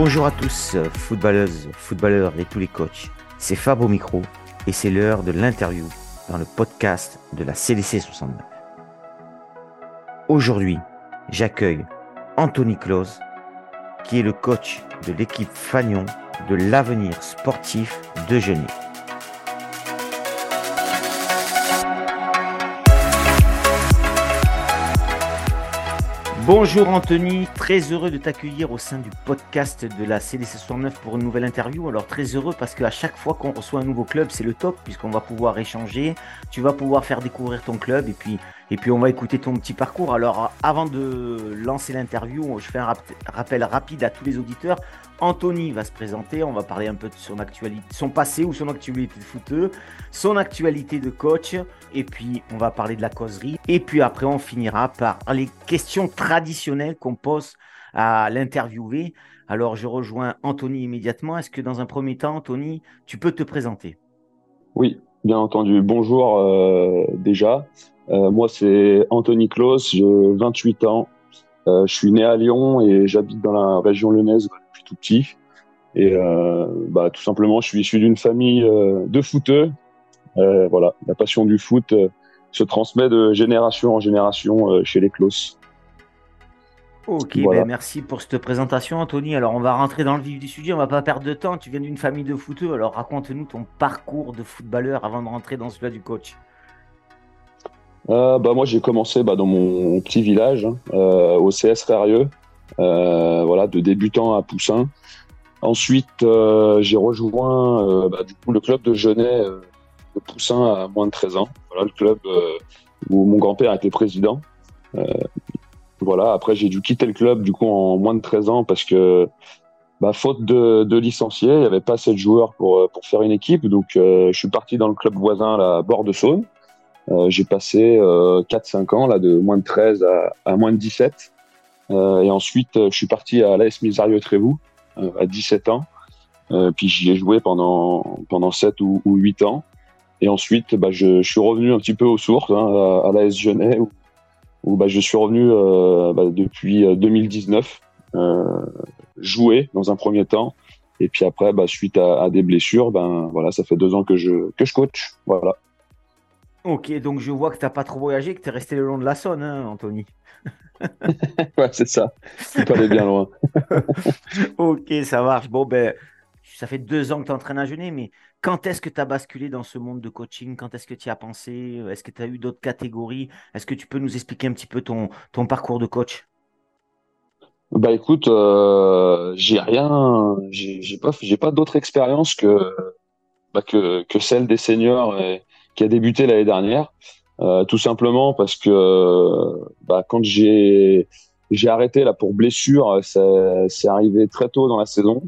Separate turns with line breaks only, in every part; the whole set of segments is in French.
Bonjour à tous, footballeuses, footballeurs et tous les coachs. C'est Fab au micro et c'est l'heure de l'interview dans le podcast de la CDC 69. Aujourd'hui, j'accueille Anthony Close, qui est le coach de l'équipe Fagnon de l'avenir sportif de Genève. Bonjour Anthony, très heureux de t'accueillir au sein du podcast de la CDC 69 pour une nouvelle interview. Alors très heureux parce qu'à chaque fois qu'on reçoit un nouveau club, c'est le top puisqu'on va pouvoir échanger, tu vas pouvoir faire découvrir ton club et puis, et puis on va écouter ton petit parcours. Alors avant de lancer l'interview, je fais un rappel rapide à tous les auditeurs. Anthony va se présenter, on va parler un peu de son actualité, son passé ou son actualité de footeux, son actualité de coach, et puis on va parler de la causerie, et puis après on finira par les questions traditionnelles qu'on pose à l'interviewé. Alors je rejoins Anthony immédiatement. Est-ce que dans un premier temps, Anthony, tu peux te présenter?
Oui, bien entendu. Bonjour euh, déjà. Euh, moi c'est Anthony Klaus, j'ai 28 ans. Euh, je suis né à Lyon et j'habite dans la région lyonnaise tout petit. Et bah, tout simplement, je suis issu d'une famille de footeux. Voilà, la passion du foot se transmet de génération en génération chez les Clos.
Ok, ben merci pour cette présentation, Anthony. Alors, on va rentrer dans le vif du sujet. On va pas perdre de temps. Tu viens d'une famille de footeux. Alors, raconte-nous ton parcours de footballeur avant de rentrer dans celui du coach.
bah, moi, j'ai commencé bah, dans mon petit village, hein, au CS Rarieux. Euh, voilà, de débutant à Poussin. Ensuite, euh, j'ai rejoint euh, bah, du coup le club de Genet de Poussin à moins de 13 ans. Voilà, le club où mon grand-père était président. Voilà, après j'ai dû quitter le club du coup en moins de 13 ans parce que bah, faute de, de licenciés, il n'y avait pas assez de joueurs pour, pour faire une équipe. Donc je suis parti dans le club voisin à Bord de Saône. j'ai passé 4-5 ans là de moins de 13 à, à moins de 17. Euh, et ensuite, euh, je suis parti à l'AS Misario Trévoux euh, à 17 ans. puis j'y ai joué pendant pendant 7 ou, ou 8 ans. Et ensuite, bah, je, je, suis revenu un petit peu aux sources hein, à, à l'AS Genet, où, où bah, je suis revenu euh, bah, depuis 2019 euh, jouer dans un premier temps. Et puis après, bah, suite à, à, des blessures, ben voilà, ça fait deux ans que je que je coach. Voilà.
Ok, donc je vois que tu n'as pas trop voyagé, que tu es resté le long de la Saône, hein, Anthony.
ouais, c'est ça. Tu pas aller bien loin.
ok, ça marche. Bon, ben, ça fait deux ans que tu entraînes à Genève, mais quand est-ce que tu as basculé dans ce monde de coaching? Quand est-ce que tu y as pensé? Est-ce que tu as eu d'autres catégories? Est-ce que tu peux nous expliquer un petit peu ton, parcours de coach?
Bah écoute, euh, j'ai rien, j'ai pas, j'ai pas d'autre expérience que, bah, que que celle des seniors qui a débuté l'année dernière. Euh, tout simplement parce que bah, quand j'ai j'ai arrêté là pour blessure, c'est arrivé très tôt dans la saison.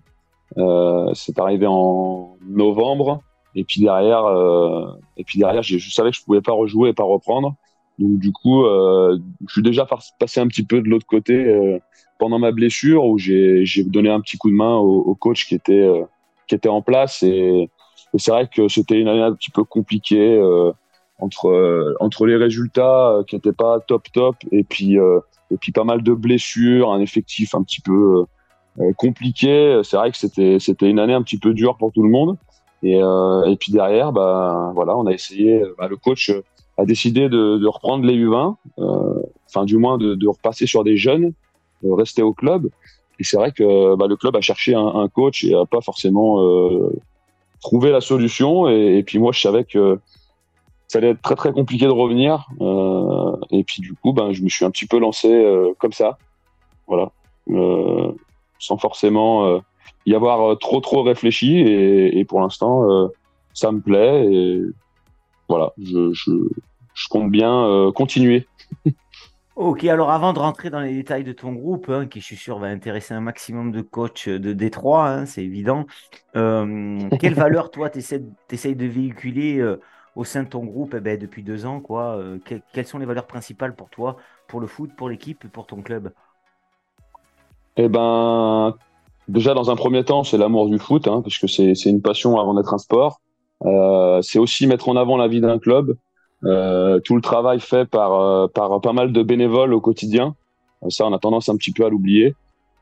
Euh, c'est arrivé en novembre. Et puis derrière euh, et puis derrière je savais que je pouvais pas rejouer et pas reprendre. Donc du coup, euh, je suis déjà passé un petit peu de l'autre côté euh, pendant ma blessure où j'ai donné un petit coup de main au, au coach qui était euh, qui était en place. Et, et c'est vrai que c'était une année un petit peu compliquée entre euh, entre les résultats qui n'étaient pas top top. Et puis et puis pas mal de blessures, un effectif un petit peu compliqué. C'est vrai que c'était c'était une année un petit peu dure pour tout le monde. Et, et puis derrière, bah voilà, on a essayé. Bah, le coach a décidé de, de reprendre les U20, enfin du moins de, de, repasser sur des jeunes, de rester au club. Et c'est vrai que bah, le club a cherché un, un, coach et a pas forcément euh, trouvé la solution. Et, et, puis moi, je savais que ça allait être très très compliqué de revenir. Euh, et puis du coup, ben, je me suis un petit peu lancé euh, comme ça, voilà, euh, sans forcément euh, y avoir trop trop réfléchi. Et, et pour l'instant, ça me plaît. Et voilà, je, je, je compte bien continuer.
Ok, alors avant de rentrer dans les détails de ton groupe, hein, qui je suis sûr va intéresser un maximum de coachs de Détroit, hein, c'est évident, euh, quelle valeur toi tu essaies, de véhiculer au sein de ton groupe eh ben, depuis deux ans. Quoi. Euh, quelles sont les valeurs principales pour toi, pour le foot, pour l'équipe, pour ton club?
Eh ben, déjà dans un premier temps, c'est l'amour du foot, hein, parce que c'est une passion avant d'être un sport. Euh, c'est aussi mettre en avant la vie d'un club, euh, tout le travail fait par, par pas mal de bénévoles au quotidien. Ça, on a tendance un petit peu à l'oublier.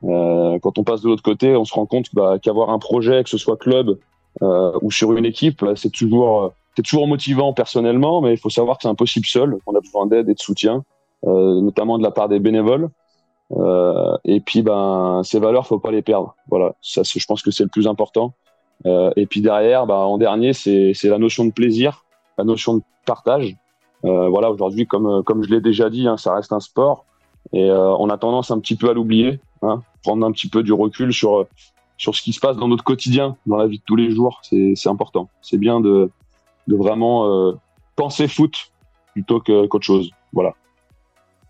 quand on passe de l'autre côté, on se rend compte bah, qu'avoir un projet, que ce soit club ou sur une équipe, c'est toujours c'est toujours motivant personnellement, mais il faut savoir que c'est impossible seul. On a besoin d'aide et de soutien, notamment de la part des bénévoles. Euh, et puis, ben, ces valeurs, faut pas les perdre. Voilà, ça, je pense que c'est le plus important. Euh, et puis derrière, ben, en dernier, c'est la notion de plaisir, la notion de partage. Euh, voilà, aujourd'hui, comme comme je l'ai déjà dit, hein, ça reste un sport et euh, on a tendance un petit peu à l'oublier, hein, prendre un petit peu du recul sur sur ce qui se passe dans notre quotidien, dans la vie de tous les jours. C'est important. C'est bien de de vraiment euh, penser foot plutôt qu'autre chose. Voilà.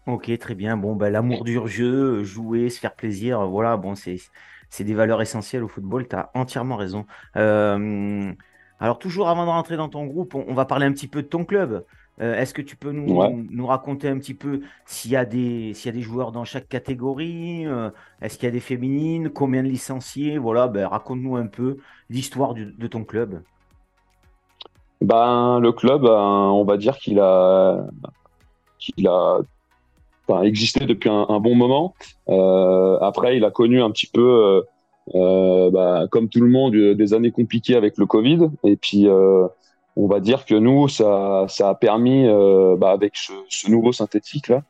Ok, très bien. Bon, ben, l'amour du jeu, jouer, se faire plaisir, voilà, bon, c'est, c'est des valeurs essentielles au football. Tu as entièrement raison. Euh, alors, toujours avant de rentrer dans ton groupe, on, va parler un petit peu de ton club. Euh, est-ce que tu peux nous, nous, raconter un petit peu s'il y, a des, y a des joueurs dans chaque catégorie euh, Est-ce qu'il y a des féminines Combien de licenciés Voilà, ben, raconte-nous un peu l'histoire de ton club.
Ben, le club, on va dire qu'il a, qu'il a existé depuis un, bon moment. Euh, après, il a connu un petit peu, euh, euh, bah, comme tout le monde, des années compliquées avec le Covid. Et puis, on va dire que nous, ça, ça a permis, bah, avec ce, nouveau synthétique là,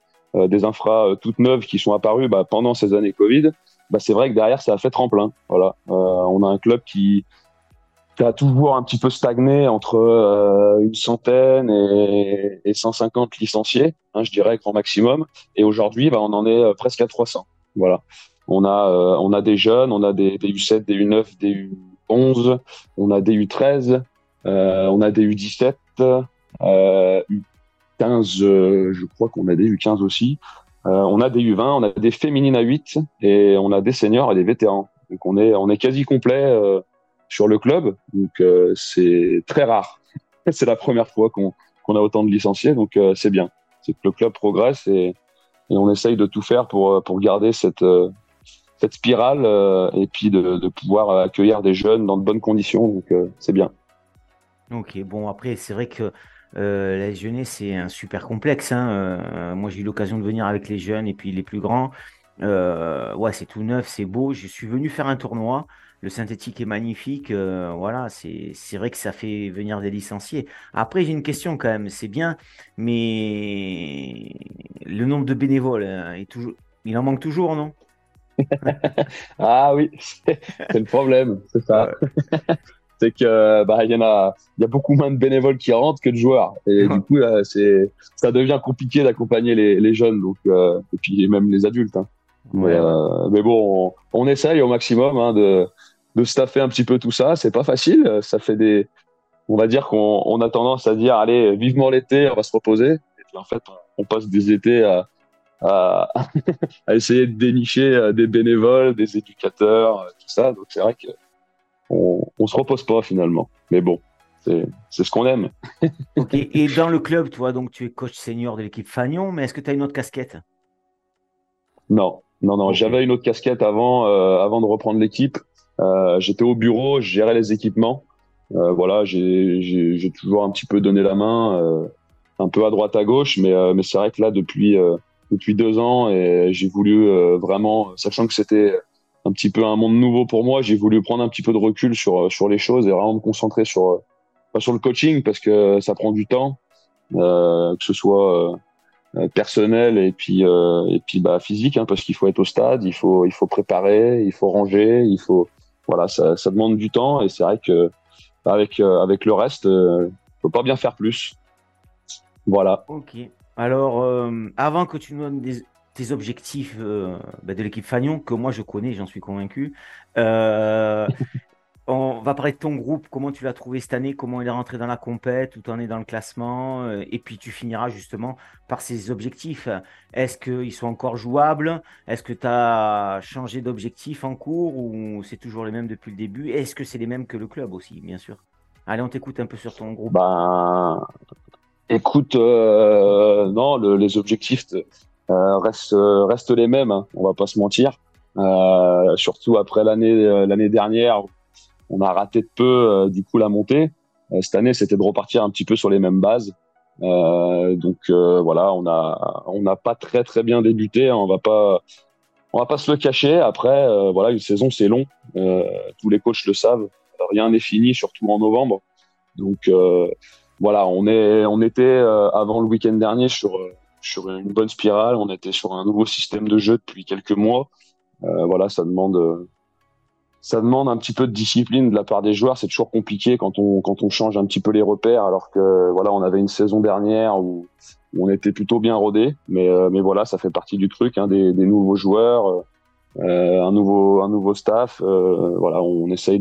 des infras toutes neuves qui sont apparues bah, pendant ces années Covid. C'est vrai que derrière, ça a fait tremplin. Voilà, on a un club qui a toujours un petit peu stagné entre euh, une centaine et, et, 150 licenciés, hein, je dirais grand maximum. Et aujourd'hui, bah, on en est euh, presque à 300. Voilà. On a, euh, on a des jeunes, on a des, des, U7, des U9, des U11, on a des U13, on a des U17, U15, je crois qu'on a des U15 aussi. on a des U20, on a des féminines à 8 et on a des seniors et des vétérans. Donc on est, on est quasi complet sur le club. Donc euh, c'est très rare. c'est la première fois qu'on a autant de licenciés, donc euh, c'est bien. C'est que le club progresse et, on essaye de tout faire pour, euh, garder cette, spirale et puis de, pouvoir accueillir des jeunes dans de bonnes conditions. Donc c'est bien.
Ok, bon après c'est vrai que la jeunesse c'est un super complexe. Hein. moi j'ai eu l'occasion de venir avec les jeunes et puis les plus grands. Ouais c'est tout neuf, c'est beau. Je suis venu faire un tournoi le synthétique est magnifique. Euh, voilà, c'est vrai que ça fait venir des licenciés. Après, j'ai une question quand même. C'est bien, mais le nombre de bénévoles, hein, est toujours, il en manque toujours, non?
Ah oui, c'est le problème, c'est ça. c'est que bah il y en a, il y a beaucoup moins de bénévoles qui rentrent que de joueurs, et du coup c'est, ça devient compliqué d'accompagner les, les, jeunes, donc euh, et puis même les adultes. Hein. Euh, mais, bon, on, essaye au maximum hein, de, de staffer un petit peu tout ça. C'est pas facile. Ça fait des, on va dire qu'on on a tendance à dire allez vivement l'été, on va se reposer. Et puis en fait, on, passe des étés à, à, à, essayer de dénicher euh, des bénévoles, des éducateurs, euh, tout ça. Donc c'est vrai que on, on se repose pas finalement. Mais bon, c'est ce qu'on aime.
Et dans le club, tu vois, donc tu es coach senior de l'équipe Fagnon, mais est-ce que tu as une autre casquette?
Non, non, non, j'avais une autre casquette avant, euh, avant de reprendre l'équipe. Euh, J'étais au bureau, je gérais les équipements. Euh, voilà, j'ai toujours un petit peu donné la main, euh, un peu à droite à gauche, mais, euh, mais c'est vrai que là, depuis, depuis deux ans, et j'ai voulu vraiment, sachant que c'était un petit peu un monde nouveau pour moi, j'ai voulu prendre un petit peu de recul sur, sur les choses et vraiment me concentrer sur, pas sur le coaching parce que ça prend du temps, que ce soit euh, personnel et puis euh, et puis bah physique hein, parce qu'il faut être au stade, il faut il faut préparer, il faut ranger, il faut voilà ça, ça demande du temps et c'est vrai que avec euh, avec le reste, euh, faut pas bien faire plus. Voilà.
Ok. Alors avant que tu nous donnes des, tes objectifs bah, de l'équipe Fagnon que moi je connais, j'en suis convaincu. On va parler de ton groupe, comment tu l'as trouvé cette année, comment il est rentré dans la compète, où tu en es dans le classement, euh, et puis tu finiras justement par ces objectifs. Est-ce qu'ils sont encore jouables? Est-ce que tu as changé d'objectif en cours ou c'est toujours les mêmes depuis le début? Est-ce que c'est les mêmes que le club aussi, bien sûr? Allez, on t'écoute un peu sur ton groupe.
Ben, écoute, euh, non, les objectifs euh, restent, restent, les mêmes, hein, on va pas se mentir. surtout après l'année l'année dernière on a raté de peu euh, du coup la montée. Euh, cette année, c'était de repartir un petit peu sur les mêmes bases. Euh, donc voilà, on a on n'a pas très très bien débuté. Hein. On va pas on va pas se le cacher. Après, voilà, une saison c'est long. tous les coachs le savent. Rien n'est fini, surtout en novembre. Donc voilà, on est, on était avant le week-end dernier sur sur une bonne spirale. On était sur un nouveau système de jeu depuis quelques mois. voilà, ça demande ça demande un petit peu de discipline de la part des joueurs. C'est toujours compliqué quand on quand on change un petit peu les repères, alors que voilà, on avait une saison dernière où, on était plutôt bien rodé. Mais euh, mais voilà, ça fait partie du truc, hein, des, des, nouveaux joueurs, euh, un nouveau un nouveau staff. Euh, voilà, on essaye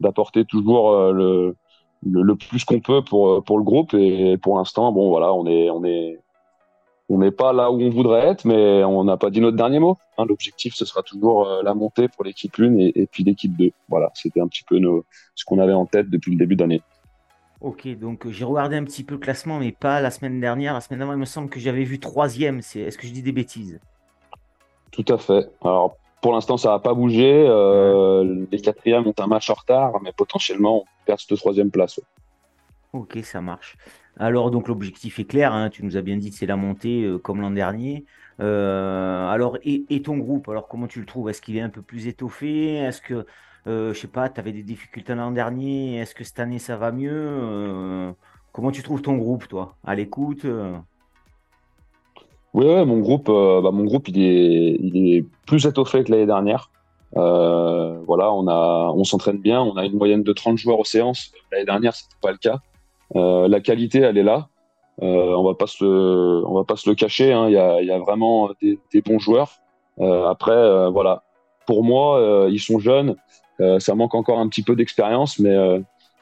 d'apporter toujours euh, le, le, le plus qu'on peut pour pour le groupe. Et pour l'instant, bon voilà, on est on est on n'est pas là où on voudrait être, mais on n'a pas dit notre dernier mot. Hein, L'objectif, ce sera toujours euh, la montée pour l'équipe 1 et, puis l'équipe 2. Voilà, c'était un petit peu nos, ce qu'on avait en tête depuis le début d'année.
Ok, donc euh, j'ai regardé un petit peu le classement, mais pas la semaine dernière. La semaine d'avant, il me semble que j'avais vu troisième. Est-ce que je dis des bêtises?
Tout à fait. Alors, pour l'instant, ça n'a pas bougé. Euh, les quatrièmes ont un match en retard, mais potentiellement, on perd cette troisième place.
Ok, ça marche. Alors, donc, l'objectif est clair, hein, tu nous as bien dit que c'est la montée euh, comme l'an dernier. Euh, alors, et, ton groupe, alors comment tu le trouves? Est-ce qu'il est un peu plus étoffé? Est-ce que, euh, je sais pas, tu avais des difficultés l'an dernier? Est-ce que cette année ça va mieux? Comment tu trouves ton groupe, toi? À l'écoute
Oui, mon groupe, bah, mon groupe, il est, plus étoffé que l'année dernière. voilà, on on s'entraîne bien. On a une moyenne de 30 joueurs aux séances. L'année dernière, c'était pas le cas. Euh, la qualité, elle est là. Euh, on va pas se, on va pas se le cacher. Hein. Il y, a, y, a, vraiment des, des bons joueurs. Euh, après, voilà. Pour moi, ils sont jeunes. ça manque encore un petit peu d'expérience, mais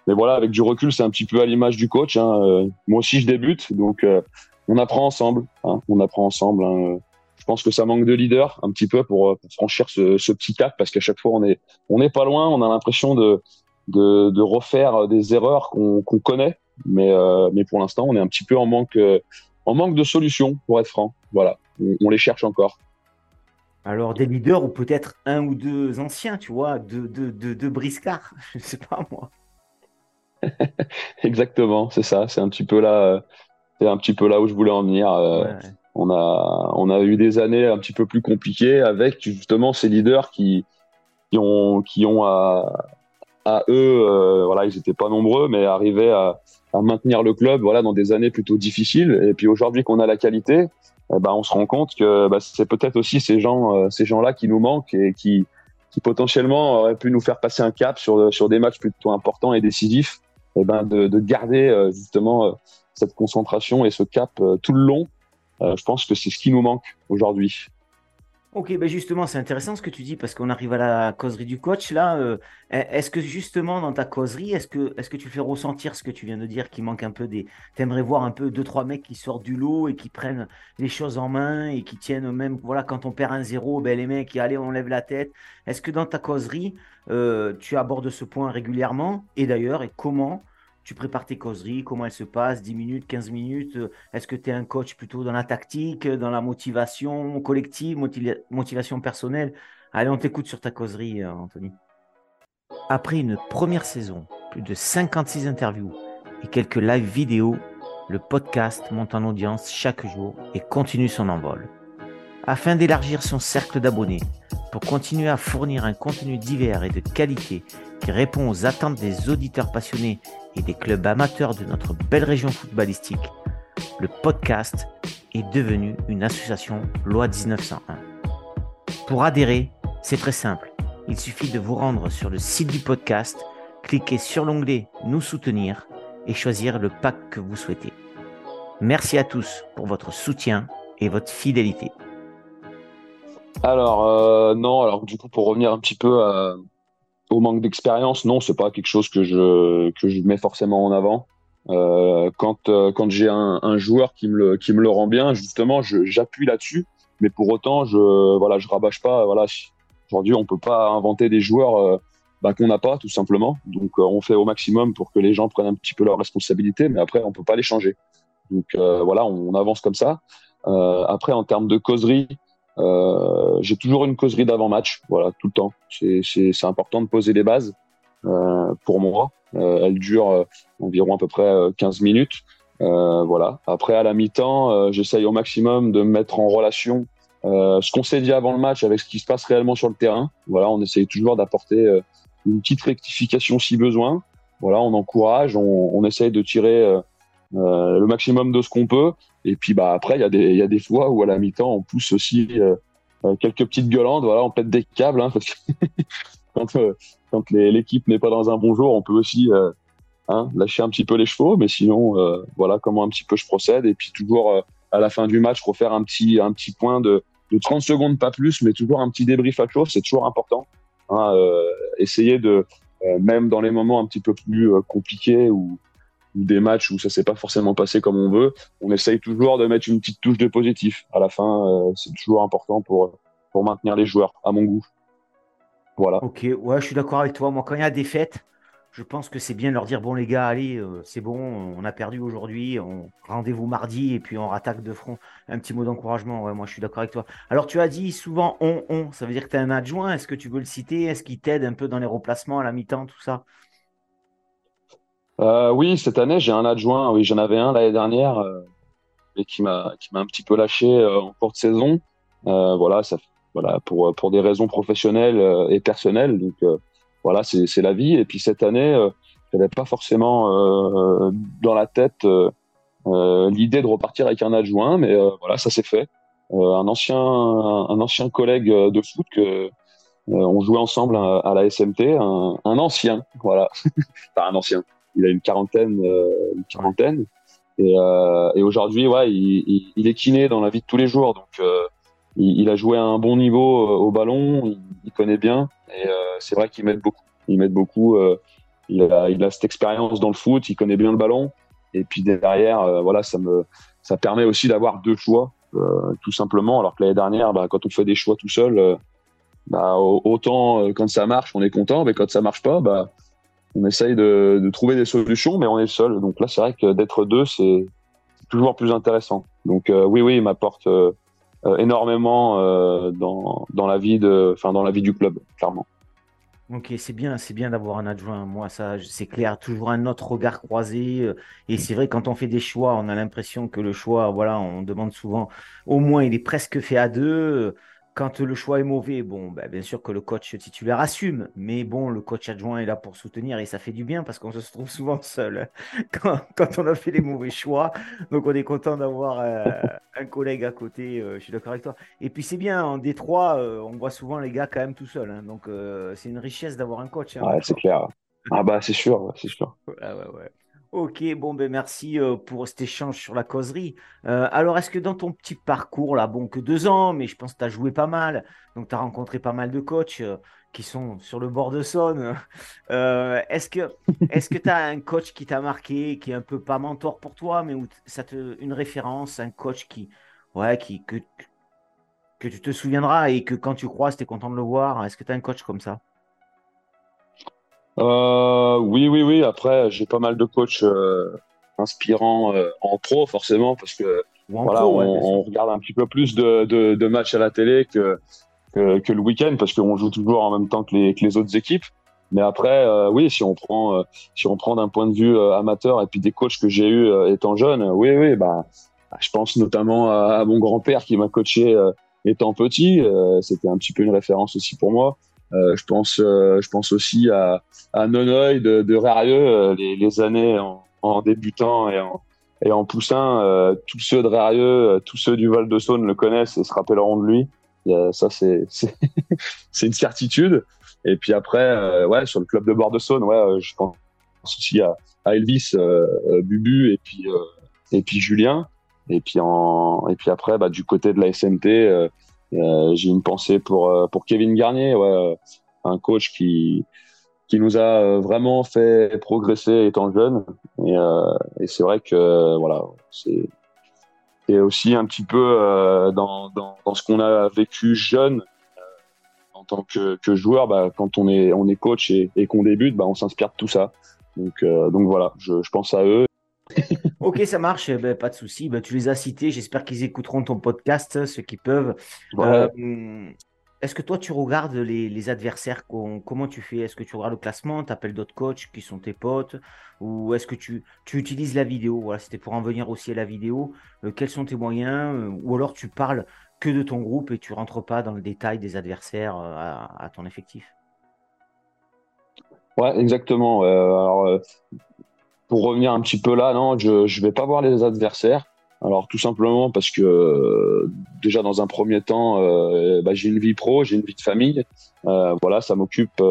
mais voilà, avec du recul, c'est un petit peu à l'image du coach. Hein. moi aussi, je débute, donc on apprend ensemble. Hein. On apprend ensemble. Hein. Je pense que ça manque de leader un petit peu pour, pour franchir ce, ce, petit cap, parce qu'à chaque fois, on est on n'est pas loin. On a l'impression de, de, de refaire des erreurs qu'on connaît mais, euh, mais pour l'instant, on est un petit peu en manque, euh, en manque de solutions, pour être franc. Voilà, on, les cherche encore.
Alors, des leaders ou peut-être un ou deux anciens, tu vois, deux, deux, deux, deux briscards, je ne sais pas moi.
Exactement, c'est ça. C'est un petit peu là, c'est un petit peu là où je voulais en venir. Euh, on a, on a eu des années un petit peu plus compliquées avec justement ces leaders qui, qui ont, qui ont à, à eux, voilà, ils n'étaient pas nombreux, mais arrivaient à, à maintenir le club voilà dans des années plutôt difficiles. Et puis aujourd'hui qu'on a la qualité eh ben, on se rend compte que bah, c'est peut-être aussi ces gens euh, ces gens là qui nous manquent et qui qui potentiellement auraient pu nous faire passer un cap sur sur des matchs plutôt importants et décisifs eh ben de, de garder euh, justement euh, cette concentration et ce cap tout le long. Je pense que c'est ce qui nous manque aujourd'hui
Ok, ben justement, c'est intéressant ce que tu dis parce qu'on arrive à la causerie du coach là. Euh, est-ce que justement dans ta causerie, est-ce que, est-ce que tu fais ressentir ce que tu viens de dire, qui manque un peu des. T'aimerais voir un peu deux trois mecs qui sortent du lot et qui prennent les choses en main et qui tiennent même. Voilà, quand on perd un zéro, ben les mecs, allez, on lève la tête. Est-ce que dans ta causerie, euh, tu abordes ce point régulièrement? Et d'ailleurs, et comment tu prépares tes causeries, comment elles se passent, 10 minutes, 15 minutes euh, Est-ce que tu es un coach plutôt dans la tactique, dans la motivation collective, motivation personnelle? Allez, on t'écoute sur ta causerie, euh, Anthony. Après une première saison, plus de 56 interviews et quelques live vidéos, le podcast monte en audience chaque jour et continue son envol. Afin d'élargir son cercle d'abonnés, pour continuer à fournir un contenu divers et de qualité qui répond aux attentes des auditeurs passionnés et des clubs amateurs de notre belle région footballistique, le podcast est devenu une association loi 1901. Pour adhérer, c'est très simple. Il suffit de vous rendre sur le site du podcast, cliquer sur l'onglet Nous soutenir et choisir le pack que vous souhaitez. Merci à tous pour votre soutien et votre fidélité.
Alors euh, non, alors du coup pour revenir un petit peu à, au manque d'expérience, non, c'est pas quelque chose que je que je mets forcément en avant. Euh, quand euh, quand j'ai un, un, joueur qui me le qui me le rend bien, justement, j'appuie là-dessus. Mais pour autant, je voilà, je rabâche pas. Voilà, aujourd'hui, on peut pas inventer des joueurs euh, bah, qu'on n'a pas, tout simplement. Donc, euh, on fait au maximum pour que les gens prennent un petit peu leurs responsabilités, mais après, on peut pas les changer. Donc voilà, on, on, avance comme ça. après, en termes de causerie, euh, j'ai toujours une causerie d'avant-match, voilà, tout le temps. C'est important de poser les bases euh, pour moi. Euh, elle dure euh, environ à peu près 15 euh, minutes. voilà. Après, à la mi-temps, j'essaye au maximum de me mettre en relation ce qu'on s'est dit avant le match avec ce qui se passe réellement sur le terrain. Voilà, on essaye toujours d'apporter une petite rectification si besoin. Voilà, on encourage, on, on essaye de tirer le maximum de ce qu'on peut. Et puis bah après, il y a des y a des fois où à la mi-temps on pousse aussi quelques petites gueulantes. Voilà, on pète des câbles hein, parce que quand quand l'équipe n'est pas dans un bon jour, on peut aussi Hein, lâcher un petit peu les chevaux, mais sinon, euh, voilà comment un petit peu je procède. Et puis toujours euh, à la fin du match, refaire un petit, un petit point de, de 30 secondes, pas plus, mais toujours un petit débrief à chaud, c'est toujours important. Hein, euh, essayer de, même dans les moments un petit peu plus compliqués ou, des matchs où ça s'est pas forcément passé comme on veut, on essaye toujours de mettre une petite touche de positif. À la fin, c'est toujours important pour, pour maintenir les joueurs, à mon goût. Voilà.
Ok, ouais, je suis d'accord avec toi. Moi, quand il y a des fêtes, je pense que c'est bien de leur dire bon les gars, allez, euh, c'est bon, on a perdu aujourd'hui, on rendez-vous mardi et puis on rattaque de front. Un petit mot d'encouragement, ouais, moi je suis d'accord avec toi. Alors tu as dit souvent on, on, ça veut dire que tu as un adjoint, est-ce que tu veux le citer? Est-ce qu'il t'aide un peu dans les remplacements à la mi-temps, tout ça?
Euh, Oui, cette année j'ai un adjoint, oui, j'en avais un l'année dernière euh, et qui m'a qui m'a un petit peu lâché en cours de saison. voilà, ça, voilà pour pour des raisons professionnelles et personnelles, donc voilà, c'est la vie. Et puis cette année, euh, j'avais pas forcément euh, dans la tête euh, euh, l'idée de repartir avec un adjoint, mais voilà, ça s'est fait. un ancien, un, ancien collègue de foot que on jouait ensemble à, la SMT, un, un ancien, voilà, pas un ancien. Il a une quarantaine, une quarantaine. Et, euh, et aujourd'hui, ouais, il, il, il, est kiné dans la vie de tous les jours. Donc, euh, il, il, a joué à un bon niveau au ballon. Il, connaît bien. Et euh, c'est vrai qu'il m'aide beaucoup. Il m'aide beaucoup. Euh, il, a, il a cette expérience dans le foot, il connaît bien le ballon. Et puis derrière, euh, voilà, ça me, ça permet aussi d'avoir deux choix, tout simplement. Alors que l'année dernière, bah, quand on fait des choix tout seul, bah, autant quand ça marche, on est content, mais quand ça marche pas, bah, on essaye de, trouver des solutions, mais on est seul. Donc là, c'est vrai que d'être deux, c'est toujours plus intéressant. Donc oui, oui, il m'apporte euh, énormément euh, dans, dans la vie du club, clairement.
Ok, c'est bien, c'est bien d'avoir un adjoint. Moi, ça, c'est clair, toujours un autre regard croisé. Euh, et c'est vrai, quand on fait des choix, on a l'impression que le choix, voilà, on demande souvent, au moins, il est presque fait à deux quand le choix est mauvais, bon, ben, bien sûr que le coach titulaire assume, mais bon, le coach adjoint est là pour soutenir et ça fait du bien parce qu'on se trouve souvent seul quand, quand, on a fait les mauvais choix. Donc on est content d'avoir euh, un collègue à côté, euh, je suis d'accord avec toi. Et puis c'est bien, en Détroit, euh, on voit souvent les gars quand même tout seuls. Hein. donc c'est une richesse d'avoir un coach.
Hein, ouais, c'est clair. Ah bah c'est sûr, c'est sûr.
Ouais, ouais, ouais. Ok, bon, ben merci euh, pour cet échange sur la causerie. Euh, alors, est-ce que dans ton petit parcours, là, bon, que deux ans, mais je pense que tu as joué pas mal, donc tu as rencontré pas mal de coachs euh, qui sont sur le bord de Saône. est-ce que tu as un coach qui t'a marqué, qui est un peu pas mentor pour toi, mais où ça te, une référence, un coach qui, ouais, qui, que, que tu te souviendras et que quand tu croises, tu es content de le voir Est-ce que tu as un coach comme ça?
Euh, oui, oui, oui. Après, j'ai pas mal de coachs euh, inspirants euh, en pro, forcément, parce que voilà, on, regarde un petit peu plus de, de, de matchs à la télé que, que, que le week-end, parce qu'on joue toujours en même temps que les, que les autres équipes. Mais après, euh, oui, si on prend, euh, si on prend d'un point de vue amateur et puis des coachs que j'ai eu étant jeune, oui, oui, bah, je pense notamment à, à mon grand-père qui m'a coaché étant petit. C'était un petit peu une référence aussi pour moi. Euh, je pense, euh, je pense aussi à, à Nonoy de, de Rarieux, euh, les, les, années en, en, débutant et en, et en poussin. tous ceux de Rarieux, tous ceux du Val de Saône le connaissent et se rappelleront de lui. ça, c'est une certitude. Et puis après, ouais, sur le club de bord de Saône, ouais, je pense aussi à, à Elvis, Bubu et puis et puis Julien. Et puis en et puis après, bah, du côté de la SMT, euh, j'ai une pensée pour euh, pour Kevin Garnier, euh, un coach qui qui nous a vraiment fait progresser étant jeune. Et, c'est vrai que voilà, c'est et aussi un petit peu dans, dans, ce qu'on a vécu jeune en tant que, que joueur. Bah, quand on est on est coach et, qu'on débute, bah, on s'inspire de tout ça. Donc donc voilà, je pense à eux
ok, ça marche, eh ben, pas de souci. Ben, tu les as cités, j'espère qu'ils écouteront ton podcast, ceux qui peuvent. Euh, est-ce que toi, tu regardes les, adversaires? Comment tu fais? Est-ce que tu regardes le classement? Tu appelles d'autres coachs qui sont tes potes? Ou est-ce que tu, tu, utilises la vidéo? Voilà, c'était pour en venir aussi à la vidéo. Euh, quels sont tes moyens? Euh, Ou alors tu parles que de ton groupe et tu rentres pas dans le détail des adversaires à, ton effectif?
Ouais, exactement. alors, pour revenir un petit peu là, non, je ne vais pas voir les adversaires. Alors tout simplement parce que euh, déjà dans un premier temps, euh, bah, j'ai une vie pro, j'ai une vie de famille. Euh, voilà, ça m'occupe,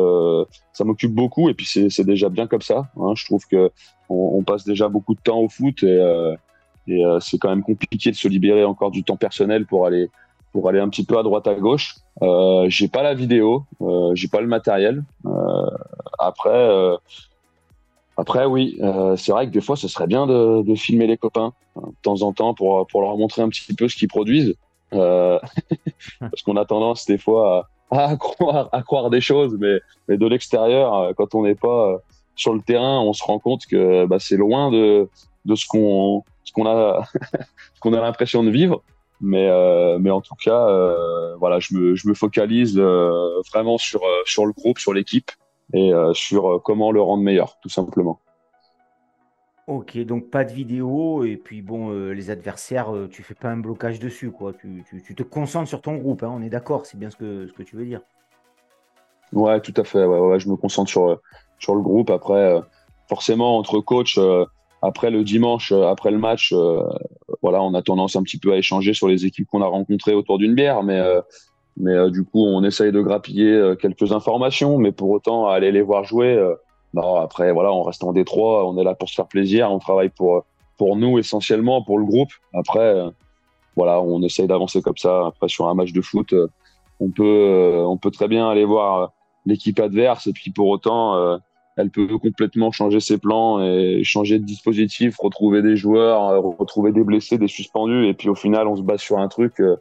ça m'occupe beaucoup et puis c'est déjà bien comme ça. Hein. Je trouve que on, passe déjà beaucoup de temps au foot et, c'est quand même compliqué de se libérer encore du temps personnel pour aller pour aller un petit peu à droite à gauche. j'ai pas la vidéo, j'ai pas le matériel. après après, oui, euh, c'est vrai que des fois, ce serait bien de, de, filmer les copains hein, de temps en temps pour, pour leur montrer un petit peu ce qu'ils produisent. Euh, parce qu'on a tendance des fois à, à, croire, à croire des choses, mais, mais de l'extérieur, euh, quand on n'est pas euh, sur le terrain, on se rend compte que bah, c'est loin de, de ce qu'on qu'on a qu'on a l'impression de vivre. Mais, euh, mais en tout cas, voilà, je me, je me focalise vraiment sur, sur le groupe, sur l'équipe et euh, sur euh, comment le rendre meilleur, tout simplement.
Ok, donc pas de vidéo et puis bon, euh, les adversaires, tu fais pas un blocage dessus, quoi. Tu, tu, te concentres sur ton groupe, hein, on est d'accord, c'est bien ce que, ce que tu veux dire.
Ouais, tout à fait. Ouais, ouais, je me concentre sur, sur le groupe. Après, forcément, entre coachs, après le dimanche, après le match, voilà, on a tendance un petit peu à échanger sur les équipes qu'on a rencontrées autour d'une bière, mais mais euh, du coup, on essaye de grappiller euh, quelques informations, mais pour autant, aller les voir jouer, euh, non, après, voilà, on reste en Détroit, on est là pour se faire plaisir, on travaille pour, pour nous essentiellement, pour le groupe. Après, voilà, on essaye d'avancer comme ça. Après, sur un match de foot, on peut, on peut très bien aller voir l'équipe adverse et puis pour autant, elle peut complètement changer ses plans et changer de dispositif, retrouver des joueurs, retrouver des blessés, des suspendus et puis au final, on se base sur un truc euh,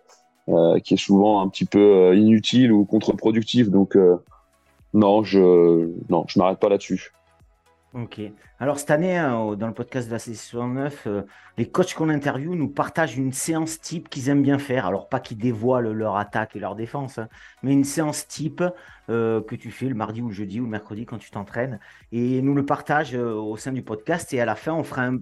qui est souvent un petit peu euh, inutile ou contre-productif. Donc, euh, non, je non, je m'arrête pas là-dessus.
Ok. Alors cette année, hein, dans le podcast de la session 9, les coachs qu'on interviewe nous partagent une séance type qu'ils aiment bien faire. Alors pas qu'ils dévoilent leur attaque et leur défense, hein, mais une séance type que tu fais le mardi ou le jeudi ou le mercredi quand tu t'entraînes. Et nous le partagent au sein du podcast. Et à la fin, on fera un,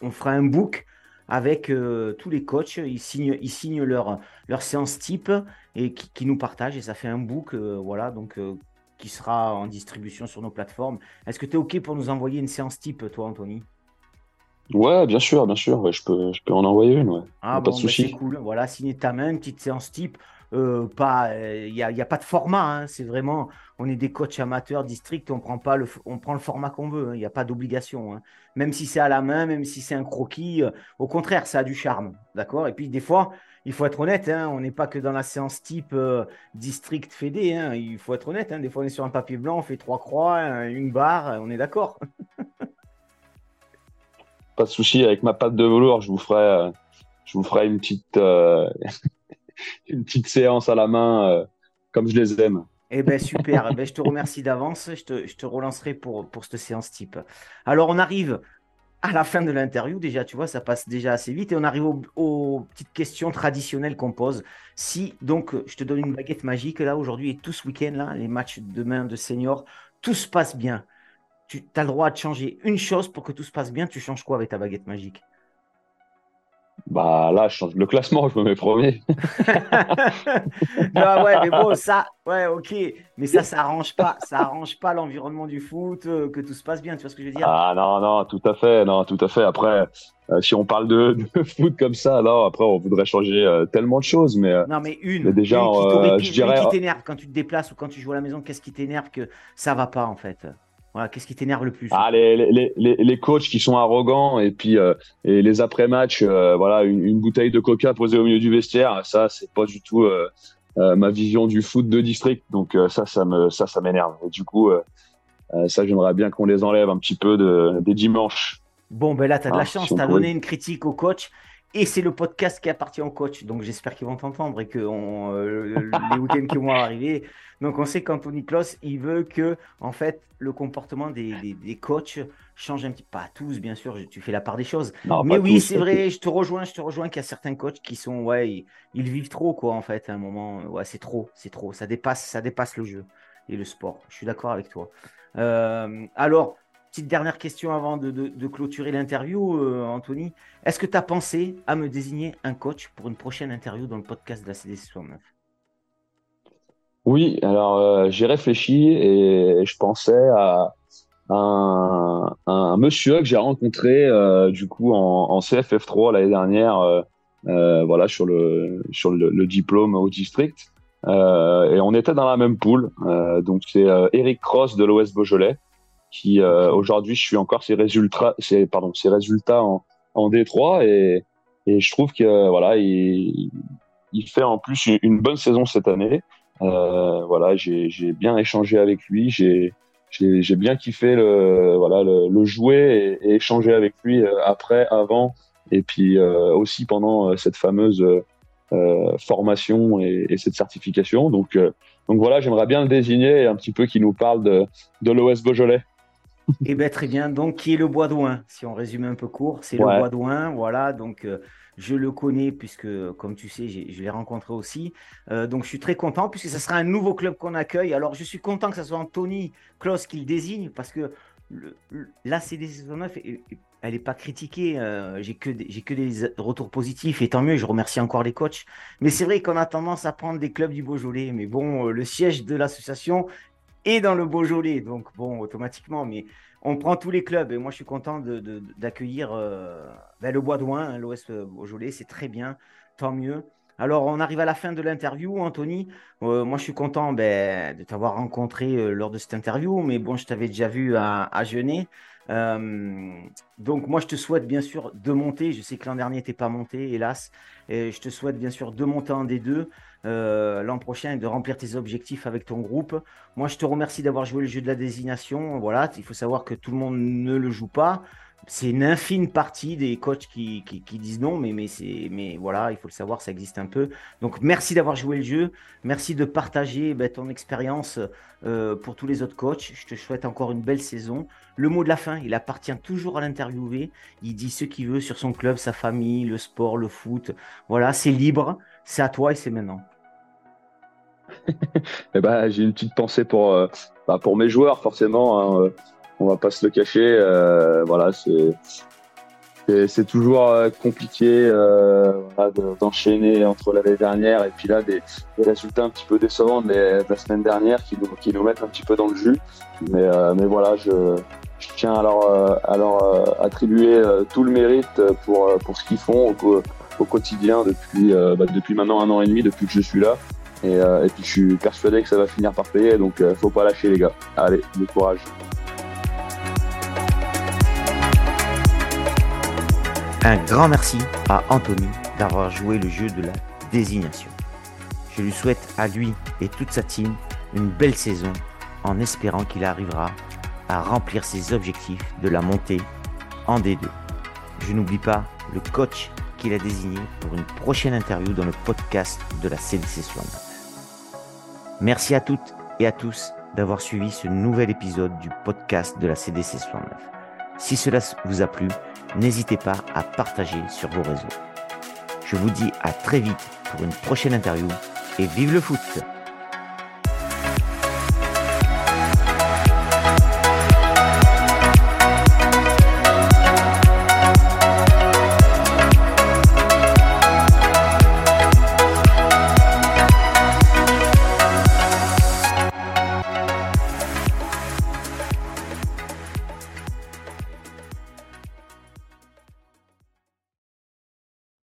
on fera un book avec euh, tous les coachs. Ils signent, ils signent leur, leur séance type et qui, nous partagent. Et ça fait un book, euh, voilà, donc euh, qui sera en distribution sur nos plateformes. Est-ce que tu es OK pour nous envoyer une séance type, toi, Anthony?
Ouais, bien sûr, bien sûr. je, peux, je peux en envoyer une. Ouais.
Ah, pas de bah, souci. c'est cool. Voilà, signer ta main, une petite séance type. Euh, pas, il euh, n'y a, pas de format. Hein. c'est vraiment, on est des coachs amateurs district, on prend pas le, on prend le format qu'on veut. Il hein. n'y a pas d'obligation. Hein. Même si c'est à la main, même si c'est un croquis, euh, au contraire, ça a du charme, d'accord? Et puis des fois, il faut être honnête. on n'est pas que dans la séance type district fédé. il faut être honnête. Des fois, on est sur un papier blanc, on fait trois croix, une barre, on est d'accord.
pas de souci. Avec ma patte de velours, je vous ferai une petite. une petite séance à la main euh, comme je les aime.
Eh ben super, eh ben, je te remercie d'avance, je te, relancerai pour, cette séance type. Alors on arrive à la fin de l'interview, déjà tu vois, ça passe déjà assez vite et on arrive aux, petites questions traditionnelles qu'on pose. Si donc je te donne une baguette magique là aujourd'hui et tout ce week-end là, les matchs demain de senior, tout se passe bien. Tu as le droit de changer une chose pour que tout se passe bien, tu changes quoi avec ta baguette magique?
Bah là, je change le classement, je me mets premier.
non, ouais, mais bon, ça, ouais, ok. Mais ça, ça arrange pas, ça arrange pas l'environnement du foot, euh, que tout se passe bien, tu vois ce que je veux dire?
Ah non, non, tout à fait, non, tout à fait. Après, euh, si on parle de, foot comme ça, alors après, on voudrait changer euh, tellement de choses, mais.
non, mais une. déjà, qui je dirais. qui t'énerve quand tu te déplaces ou quand tu joues à la maison, qu'est-ce qui t'énerve que ça va pas en fait? Qu'est-ce qui t'énerve le plus?
Ah, les, les, les, les, coachs qui sont arrogants et puis euh, et les après-match, euh, voilà, une, bouteille de coca posée au milieu du vestiaire, ça, c'est pas du tout euh, ma vision du foot de district. Donc ça, ça me ça, ça m'énerve. Et du coup, ça, j'aimerais bien qu'on les enlève un petit peu de, des dimanches.
Bon, ben là, tu as de la ah, chance, tu as donné une critique au coach. Et c'est le podcast qui appartient au coach. Donc j'espère qu'ils vont t'entendre et que les week-ends qui vont arriver, donc on sait qu'Anthony Kloss, il veut que en fait le comportement des, des, coachs change un petit peu. Pas tous, bien sûr, tu fais la part des choses. mais oui, c'est vrai, je te rejoins, je te rejoins qu'il y a certains coachs qui sont, ouais, ils, vivent trop, quoi, en fait, à un moment. Ouais, c'est trop, c'est trop. Ça dépasse, ça dépasse le jeu et le sport. Je suis d'accord avec toi. Euh, alors, dernière question avant de, clôturer l'interview, euh, Anthony. Est-ce que tu as pensé à me désigner un coach pour une prochaine interview dans le podcast de la CDC 69
Oui, alors euh, j'ai réfléchi et je pensais à un, monsieur que j'ai rencontré euh, du coup en, CFF3 l'année dernière, voilà sur le le diplôme au district. Et on était dans la même poule. Donc c'est Eric Cross de l'OS Beaujolais qui aujourd'hui je suis encore ses résultats, ses, pardon, ses résultats en, en D3 et, je trouve que voilà il, fait en plus une, bonne saison cette année. Euh, voilà, j'ai bien échangé avec lui, j'ai bien kiffé le voilà le, jouer et, et, échanger avec lui après, avant et puis aussi pendant cette fameuse euh, formation et, et, cette certification. Donc, euh, voilà, j'aimerais bien le désigner et un petit peu qu'il nous parle de, de l'OS Beaujolais.
Eh bien, très bien. Donc, qui est le Bois d'Ouin Si on résume un peu court, c'est le Bois d'Ouin. Voilà. Donc, euh, je le connais puisque, comme tu sais, je l'ai rencontré aussi. Euh, donc, je suis très content puisque ce sera un nouveau club qu'on accueille. Alors, je suis content que ce soit Anthony Klaus qui le désigne parce que le, la CDC 9 est, elle n'est pas critiquée. Euh, j'ai que j'ai que des retours positifs et tant mieux. Je remercie encore les coachs. Mais c'est vrai qu'on a tendance à prendre des clubs du Beaujolais. Mais bon, le siège de l'association est dans le Beaujolais, donc bon, automatiquement. Mais on prend tous les clubs et moi je suis content d'accueillir euh, ben, le Bois d'Ouin, hein, l'Ouest Beaujolais. C'est très bien, tant mieux. Alors, on arrive à la fin de l'interview, Anthony. moi, je suis content ben, de t'avoir rencontré lors de cette interview, mais bon, je t'avais déjà vu à, à euh, donc moi, je te souhaite bien sûr de monter. Je sais que l'an dernier, n'était pas monté, hélas. Et je te souhaite bien sûr de monter en D2 euh, l'an prochain et de remplir tes objectifs avec ton groupe. Moi, je te remercie d'avoir joué le jeu de la désignation. Voilà, il faut savoir que tout le monde ne le joue pas c'est une infime partie des coachs qui, disent non, mais, mais, mais voilà, il faut le savoir, ça existe un peu. Donc merci d'avoir joué le jeu, merci de partager ben, ton expérience euh, pour tous les autres coachs. Je te souhaite encore une belle saison. Le mot de la fin, il appartient toujours à l'interviewé. Il dit ce qu'il veut sur son club, sa famille, le sport, le foot. Voilà, c'est libre, c'est à toi et c'est maintenant.
eh ben, j'ai une petite pensée pour, euh, bah, mes joueurs, forcément. Hein, euh, on va pas se le cacher. Euh, voilà, c'est toujours euh, compliqué euh, d'enchaîner entre l'année dernière et puis là des, résultats un petit peu décevants de la semaine dernière qui nous, qui nous mettent un petit peu dans le jus. Mais, euh, mais voilà, je, je tiens à leur, à leur attribuer tout le mérite pour, pour ce qu'ils font au, quotidien depuis, bah, depuis maintenant un an et demi, depuis que je suis là. Et, et puis je suis persuadé que ça va finir par payer, donc faut pas lâcher les gars. Allez, bon courage.
Un grand merci à Anthony d'avoir joué le jeu de la désignation. Je lui souhaite à lui et toute sa team une belle saison en espérant qu'il arrivera à remplir ses objectifs de la montée en D2. Je n'oublie pas le coach qu'il a désigné pour une prochaine interview dans le podcast de la CDC 69. Merci à toutes et à tous d'avoir suivi ce nouvel épisode du podcast de la CDC 69. Si cela vous a plu, n'hésitez pas à partager sur vos réseaux. Je vous dis à très vite pour une prochaine interview et vive le foot